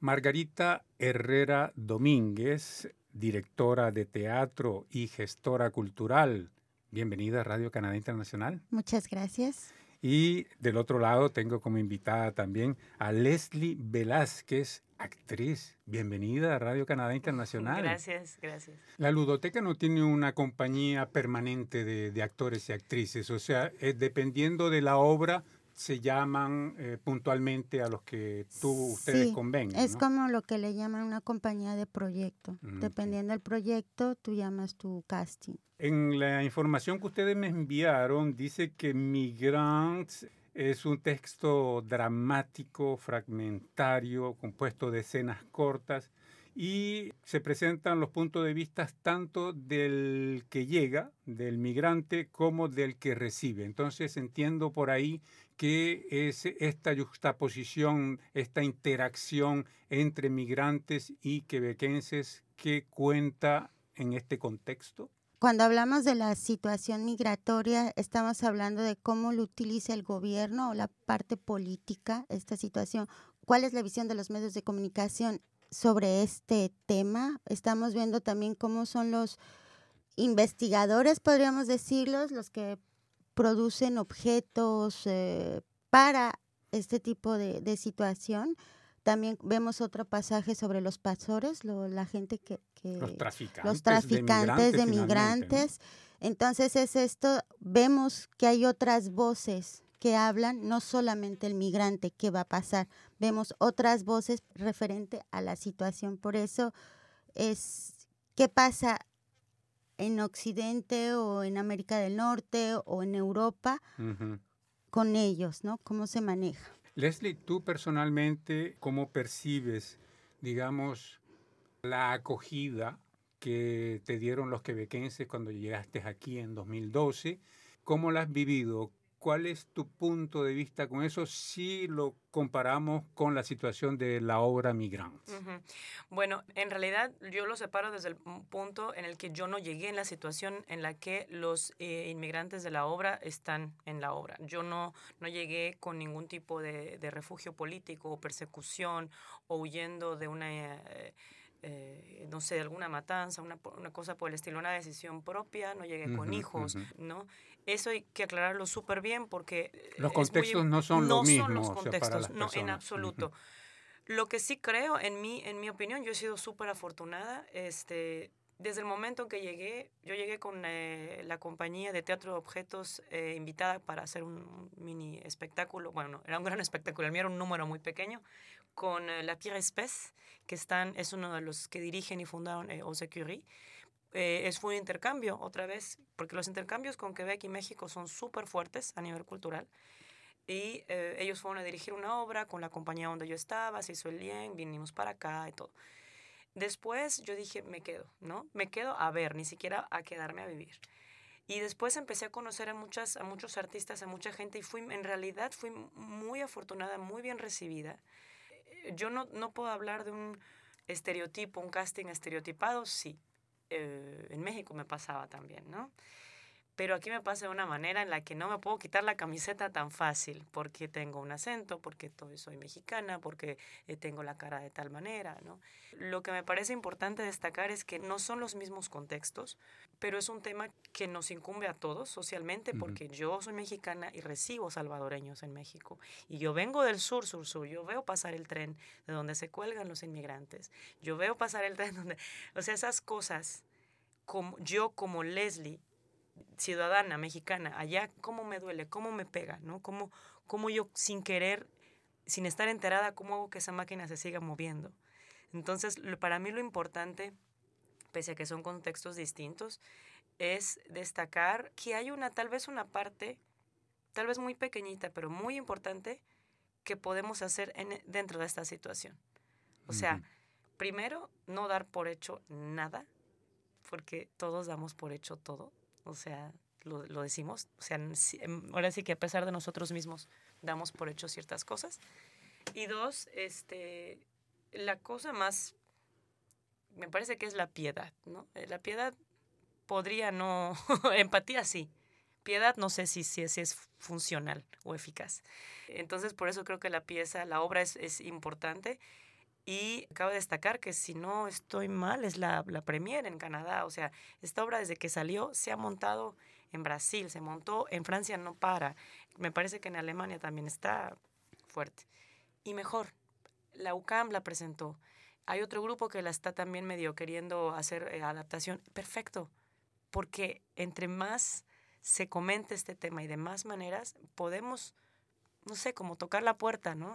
Margarita Herrera Domínguez, directora de teatro y gestora cultural. Bienvenida a Radio Canadá Internacional. Muchas gracias. Y del otro lado tengo como invitada también a Leslie Velázquez, actriz. Bienvenida a Radio Canadá Internacional. Gracias, gracias. La ludoteca no tiene una compañía permanente de, actores y actrices, o sea, dependiendo de la obra se llaman eh, puntualmente a los que tú ustedes sí, Es como lo que le llaman una compañía de proyecto. Mm, dependiendo del proyecto, tú llamas tu casting. En la información que ustedes me enviaron dice que Migrants es un texto dramático, fragmentario, compuesto de escenas cortas y se presentan los puntos de vista tanto del que llega, del migrante, como del que recibe. Entonces entiendo por ahí que es esta juxtaposición, esta interacción entre migrantes y quebequenses que cuenta en este contexto. Cuando hablamos de la situación migratoria, estamos hablando de cómo lo utiliza el gobierno o la parte política, esta situación. ¿Cuál es la visión de los medios de comunicación sobre este tema? Estamos viendo también cómo son los investigadores, podríamos decirlos, los que producen objetos eh, para este tipo de, de situación también vemos otro pasaje sobre los pastores, la gente que, los traficantes, los traficantes de migrantes. Entonces es esto, vemos que hay otras voces que hablan, no solamente el migrante, qué va a pasar, vemos otras voces referente a la situación. Por eso es, ¿qué pasa en Occidente o en América del Norte o en Europa con ellos, ¿no? ¿Cómo se maneja? Leslie, tú personalmente, ¿cómo percibes, digamos, la acogida que te dieron los quebequenses cuando llegaste aquí en 2012? ¿Cómo la has vivido? ¿Cuál es tu punto de vista con eso si lo comparamos con la situación de la obra Migrants? Bueno, en realidad yo lo separo desde el punto en el que yo no llegué en la situación en la que los eh, inmigrantes de la obra están en la obra. Yo no, no llegué con ningún tipo de, refugio político o persecución o huyendo de una... Eh, eh, no sé, alguna matanza, una, una, cosa por el estilo, una decisión propia, no llegué con hijos, ¿no? Eso hay que aclararlo súper bien porque... Eh, los contextos no son lo mismo. los contextos, no, en absoluto. Lo que sí creo, en mi, en mi opinión, yo he sido súper afortunada, este, desde el momento en que llegué, yo llegué con eh, la compañía de Teatro de Objetos invitada para hacer un mini espectáculo, bueno, era un gran espectáculo, el mío era un número muy pequeño, con eh, la Pierre Espèce, que están, es uno de los que dirigen y fundaron eh, Osecurie. Eh, es un intercambio otra vez, porque los intercambios con Quebec y México son súper fuertes a nivel cultural. Y eh, ellos fueron a dirigir una obra con la compañía donde yo estaba, se hizo el lien, vinimos para acá y todo. Después yo dije, me quedo, ¿no? Me quedo a ver, ni siquiera a quedarme a vivir. Y después empecé a conocer a, muchas, a muchos artistas, a mucha gente y fui, en realidad fui muy afortunada, muy bien recibida yo no, no puedo hablar de un estereotipo, un casting estereotipado, sí. Eh, en México me pasaba también, ¿no? Pero aquí me pasa de una manera en la que no me puedo quitar la camiseta tan fácil, porque tengo un acento, porque soy mexicana, porque eh, tengo la cara de tal manera, ¿no? Lo que me parece importante destacar es que no son los mismos contextos, pero es un tema que nos incumbe a todos socialmente, porque yo soy mexicana y recibo salvadoreños en México, y yo vengo del sur, sur, sur, yo veo pasar el tren de donde se cuelgan los inmigrantes, yo veo pasar el tren donde, o sea, esas cosas, como, yo como Leslie, ciudadana mexicana, allá, cómo me duele, cómo me pega, ¿no? Cómo, cómo yo sin querer, sin estar enterada, cómo hago que esa máquina se siga moviendo. Entonces, para mí lo importante, pese a que son contextos distintos, es destacar que hay una, tal vez una parte, tal vez muy pequeñita, pero muy importante, que podemos hacer en, dentro de esta situación. O sea, primero, no dar por hecho nada, porque todos damos por hecho todo o sea, lo, lo decimos, o sea, em, ahora sí que a pesar de nosotros mismos damos por hecho ciertas cosas. Y dos, este, la cosa más, me parece que es la piedad, ¿no? Eh, la piedad podría no, empatía sí, piedad no sé si, si, es funcional o eficaz. Entonces, por eso creo que la pieza, la obra es, es importante Y cabe destacar que si no estoy mal, es la, la premier en Canadá. O sea, esta obra desde que salió se ha montado en Brasil, se montó en Francia, no para. Me parece que en Alemania también está fuerte. Y mejor, la UCAM la presentó. Hay otro grupo que la está también medio queriendo hacer eh, adaptación. Perfecto, porque entre más se comente este tema y de más maneras, podemos, no sé, como tocar la puerta, ¿no?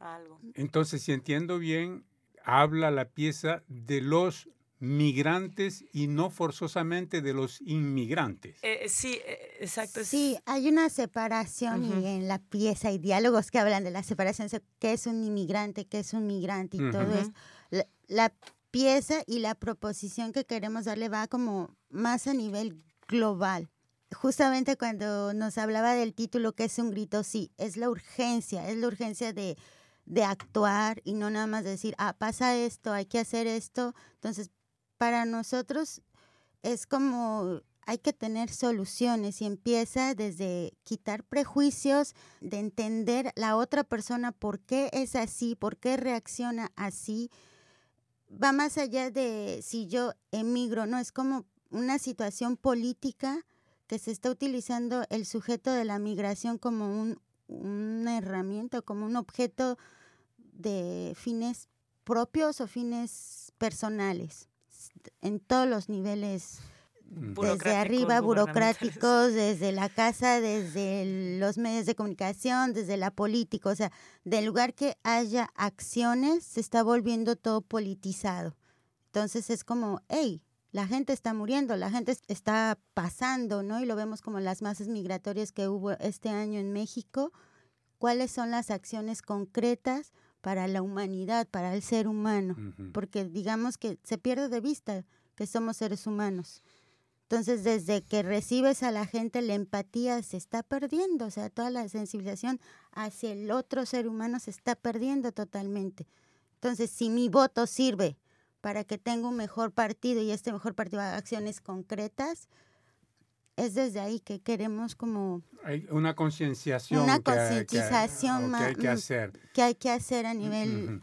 Algo. Entonces, si entiendo bien, habla la pieza de los migrantes y no forzosamente de los inmigrantes. Eh, sí, eh, exacto. Sí, hay una separación y en la pieza hay diálogos que hablan de la separación, qué es un inmigrante, qué es un migrante y todo eso. La, pieza y la proposición que queremos darle va como más a nivel global. Justamente cuando nos hablaba del título, que es un grito, sí, es la urgencia, es la urgencia de de actuar y no nada más decir, ah, pasa esto, hay que hacer esto. Entonces, para nosotros es como hay que tener soluciones y empieza desde quitar prejuicios, de entender la otra persona por qué es así, por qué reacciona así. Va más allá de si yo emigro, no, es como una situación política que se está utilizando el sujeto de la migración como un, una herramienta, como un objeto de fines propios o fines personales, en todos los niveles, desde arriba, burocráticos, desde la casa, desde los medios de comunicación, desde la política, o sea, del lugar que haya acciones, se está volviendo todo politizado. Entonces es como, hey, la gente está muriendo, la gente está pasando, ¿no? Y lo vemos como las masas migratorias que hubo este año en México. ¿Cuáles son las acciones concretas para la humanidad, para el ser humano, porque digamos que se pierde de vista que somos seres humanos. Entonces, desde que recibes a la gente, la empatía se está perdiendo, o sea, toda la sensibilización hacia el otro ser humano se está perdiendo totalmente. Entonces, si mi voto sirve para que tenga un mejor partido y este mejor partido haga acciones concretas, es desde ahí que queremos como... Hay una concienciación. Una concientización que, hay que hacer. Que hay que hacer a nivel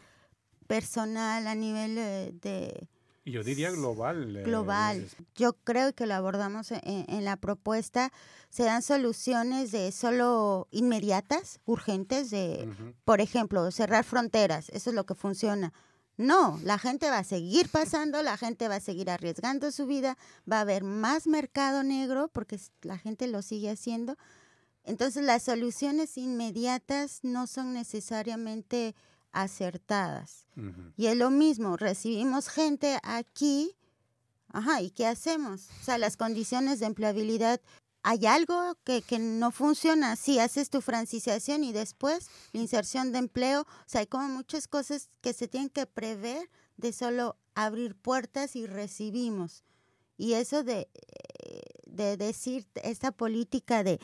personal, a nivel eh, de... Yo diría global. Eh, global. Yo creo que lo abordamos en, la propuesta. Se dan soluciones de solo inmediatas, urgentes, de, por ejemplo, cerrar fronteras. Eso es lo que funciona no, la gente va a seguir pasando, la gente va a seguir arriesgando su vida, va a haber más mercado negro porque la gente lo sigue haciendo. Entonces las soluciones inmediatas no son necesariamente acertadas. Y es lo mismo, recibimos gente aquí, ajá, ¿y qué hacemos? O sea, las condiciones de empleabilidad hay algo que, que, no funciona. Sí, haces tu francización y después la inserción de empleo. O sea, hay como muchas cosas que se tienen que prever de solo abrir puertas y recibimos. Y eso de, de decir esta política de,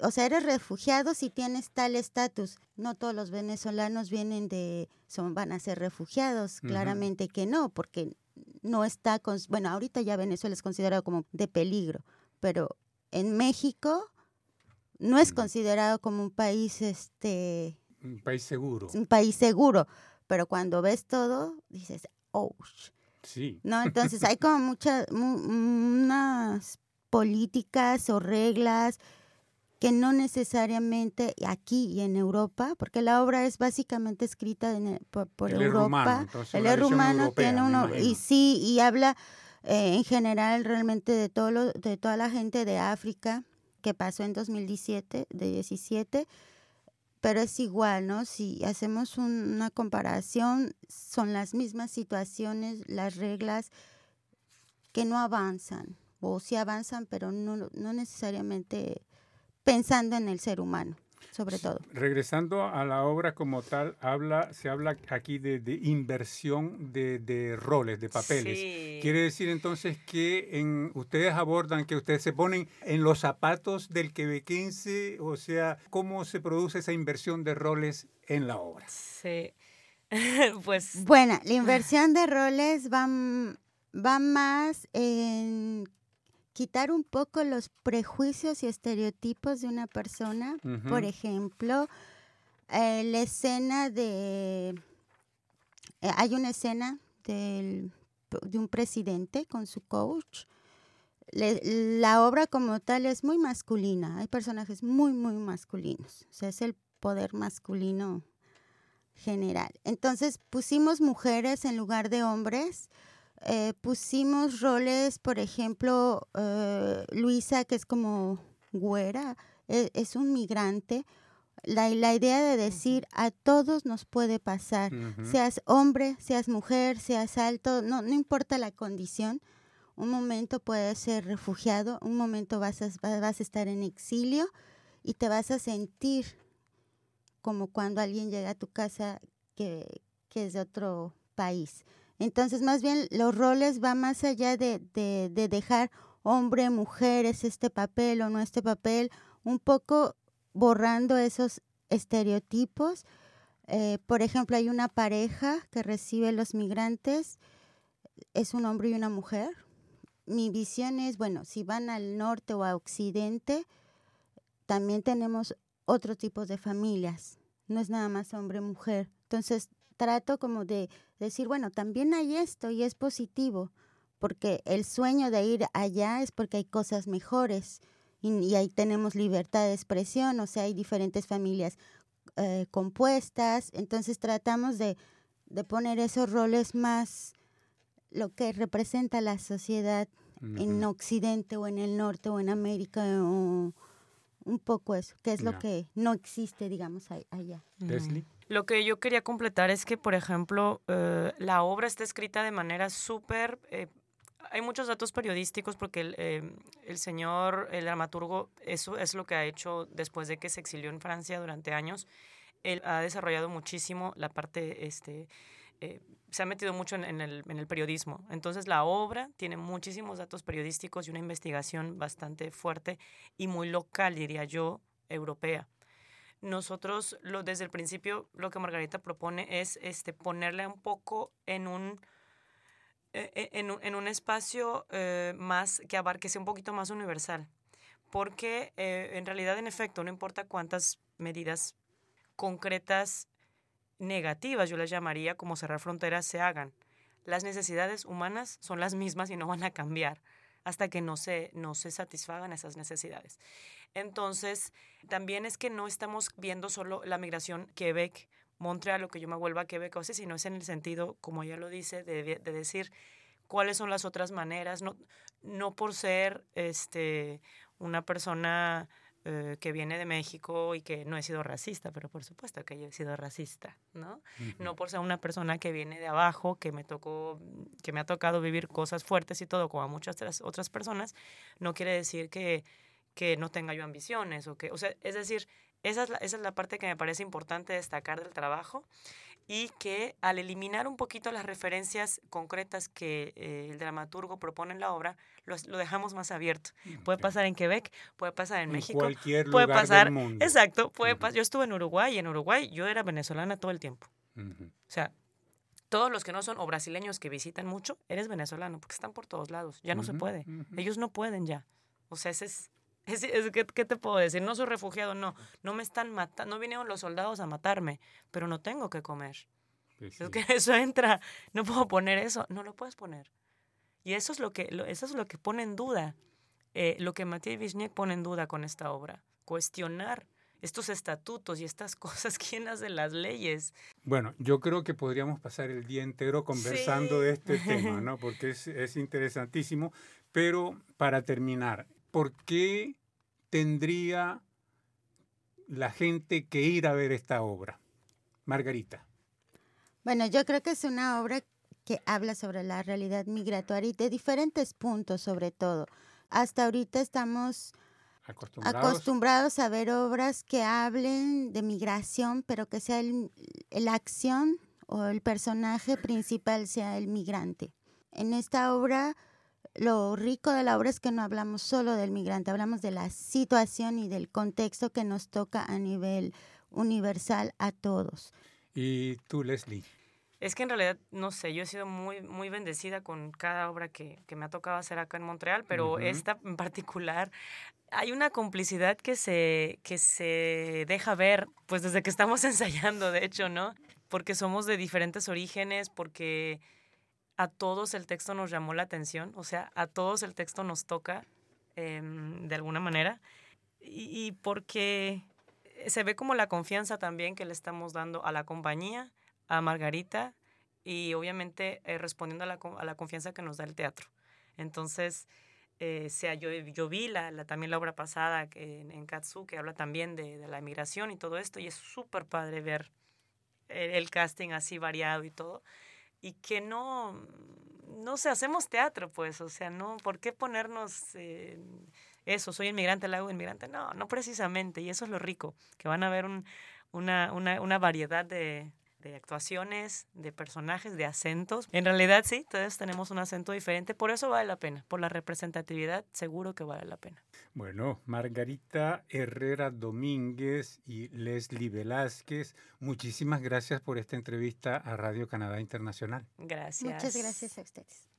o sea, eres refugiado si tienes tal estatus. No todos los venezolanos vienen de, son, van a ser refugiados, claramente que no, porque no está, con, bueno, ahorita ya Venezuela es considerado como de peligro, pero en México no es considerado como un país este un país seguro. Un país seguro, pero cuando ves todo dices, "Oh." Sí. No, entonces hay como muchas unas políticas o reglas que no necesariamente aquí y en Europa, porque la obra es básicamente escrita por, Europa. el er humano tiene uno y sí y habla eh, en general realmente de, todo lo, de toda la gente de África que pasó en 2017, de 17, pero es igual, ¿no? Si hacemos una comparación, son las mismas situaciones, las reglas que no avanzan, o sí avanzan, pero no, no necesariamente pensando en el ser humano sobre todo. Regresando a la obra como tal, habla, se habla aquí de, inversión de, roles, de papeles. Quiere decir entonces que en, ustedes abordan, que ustedes se ponen en los zapatos del quebequense, o sea, ¿cómo se produce esa inversión de roles en la obra? Sí, pues... Bueno, la inversión de roles va, va más en quitar un poco los prejuicios y estereotipos de una persona. Por ejemplo, eh, la escena de Eh, hay una escena del, de un presidente con su coach. la obra como tal es muy masculina, hay personajes muy, muy masculinos, o sea, es el poder masculino general. Entonces pusimos mujeres en lugar de hombres, eh, pusimos roles, por ejemplo, eh, Luisa, que es como güera, e, es, un migrante. La, la, idea de decir a todos nos puede pasar, seas hombre, seas mujer, seas alto, no, no importa la condición. Un momento puedes ser refugiado, un momento vas a, vas a estar en exilio y te vas a sentir como cuando alguien llega a tu casa que, que es de otro país. Entonces, más bien, los roles van más allá de, de, dejar hombre, mujer, es este papel o no este papel, un poco borrando esos estereotipos. Eh, por ejemplo, hay una pareja que recibe los migrantes, es un hombre y una mujer. Mi visión es, bueno, si van al norte o a occidente, también tenemos otro tipo de familias, no es nada más hombre-mujer. Entonces, trato como de decir, bueno, también hay esto y es positivo, porque el sueño de ir allá es porque hay cosas mejores y, ahí tenemos libertad de expresión, o sea, hay diferentes familias eh, compuestas, entonces tratamos de, de, poner esos roles más lo que representa la sociedad en Occidente o en el norte o en América o un poco eso, que es lo que no existe, digamos, allá. Leslie. Lo que yo quería completar es que, por ejemplo, eh, la obra está escrita de manera súper... Eh, hay muchos datos periodísticos porque el, eh, el, señor, el dramaturgo, eso es lo que ha hecho después de que se exilió en Francia durante años. Él ha desarrollado muchísimo la parte, este, se ha metido mucho en, el, en el periodismo. Entonces la obra tiene muchísimos datos periodísticos y una investigación bastante fuerte y muy local, diría yo, europea nosotros lo, desde el principio lo que Margarita propone es este, ponerle un poco en un, eh, eh, en, un, espacio eh, más que abarque, sea un poquito más universal. Porque en realidad, en efecto, no importa cuántas medidas concretas negativas, yo las llamaría como cerrar fronteras, se hagan. Las necesidades humanas son las mismas y no van a cambiar hasta que no se, no se satisfagan esas necesidades. Entonces, también es que no estamos viendo solo la migración Quebec, Montreal, lo que yo me vuelva a Quebec, o sea, sino es en el sentido, como ella lo dice, de, de decir cuáles son las otras maneras, no, no por ser este, una persona eh, que viene de México y que no he sido racista, pero por supuesto que yo he sido racista, ¿no? No por ser una persona que viene de abajo, que me tocó, que me ha tocado vivir cosas fuertes y todo, como a muchas otras personas, no quiere decir que que no tenga yo ambiciones o que, o sea, es decir, esa es la, esa es la parte que me parece importante destacar del trabajo y que al eliminar un poquito las referencias concretas que eh, el dramaturgo propone en la obra, lo, lo dejamos más abierto. Puede pasar en Quebec, puede pasar en, México, cualquier puede lugar pasar, del mundo. exacto, puede yo estuve en Uruguay y en Uruguay yo era venezolana todo el tiempo. O sea, todos los que no son o brasileños que visitan mucho, eres venezolano porque están por todos lados. Ya no se puede. Ellos no pueden ya. O sea, ese es es, ¿qué, te puedo decir? No soy refugiado, no. No me están matando, no vinieron los soldados a matarme, pero no tengo que comer. Pues es que eso entra, no puedo poner eso, no lo puedes poner. Y eso es lo que, eso es lo que pone en duda, eh, lo que Mathieu Wisniewski pone en duda con esta obra, cuestionar estos estatutos y estas cosas, ¿quién hace las leyes? Bueno, yo creo que podríamos pasar el día entero conversando de este tema, ¿no? Porque es, es interesantísimo. Pero para terminar, ¿por qué tendría la gente que ir a ver esta obra? Margarita. Bueno, yo creo que es una obra que habla sobre la realidad migratoria y de diferentes puntos sobre todo. Hasta ahorita estamos acostumbrados, a ver obras que hablen de migración, pero que sea la acción o el personaje principal sea el migrante. En esta obra lo rico de la obra es que no hablamos solo del migrante, hablamos de la situación y del contexto que nos toca a nivel universal a todos. ¿Y tú, Leslie? Es que en realidad, no sé, yo he sido muy, muy bendecida con cada obra que, me ha tocado hacer acá en Montreal, pero esta en particular, hay una complicidad que se, que se deja ver, pues desde que estamos ensayando, de hecho, ¿no? porque somos de diferentes orígenes, porque a todos el texto nos llamó la atención, o sea, a todos el texto nos toca em, de alguna manera, y, porque se ve como la confianza también que le estamos dando a la compañía, a Margarita, y obviamente eh, respondiendo a la, a la, confianza que nos da el teatro. Entonces, eh, sea, yo, yo vi la, también la obra pasada en, en Katsu, que habla también de, la emigración y todo esto, y es súper padre ver el, casting así variado y todo, y que no, no sé, hacemos teatro, pues, o sea, no, ¿por qué ponernos eso? Soy inmigrante, la hago inmigrante. No, no precisamente, y eso es lo rico, que van a ver un, una, una, una variedad de, de actuaciones, de personajes, de acentos. En realidad sí, todos tenemos un acento diferente, por eso vale la pena, por la representatividad seguro que vale la pena. Bueno, Margarita Herrera Domínguez y Leslie Velázquez, muchísimas gracias por esta entrevista a Radio Canadá Internacional. Gracias. Muchas gracias a ustedes.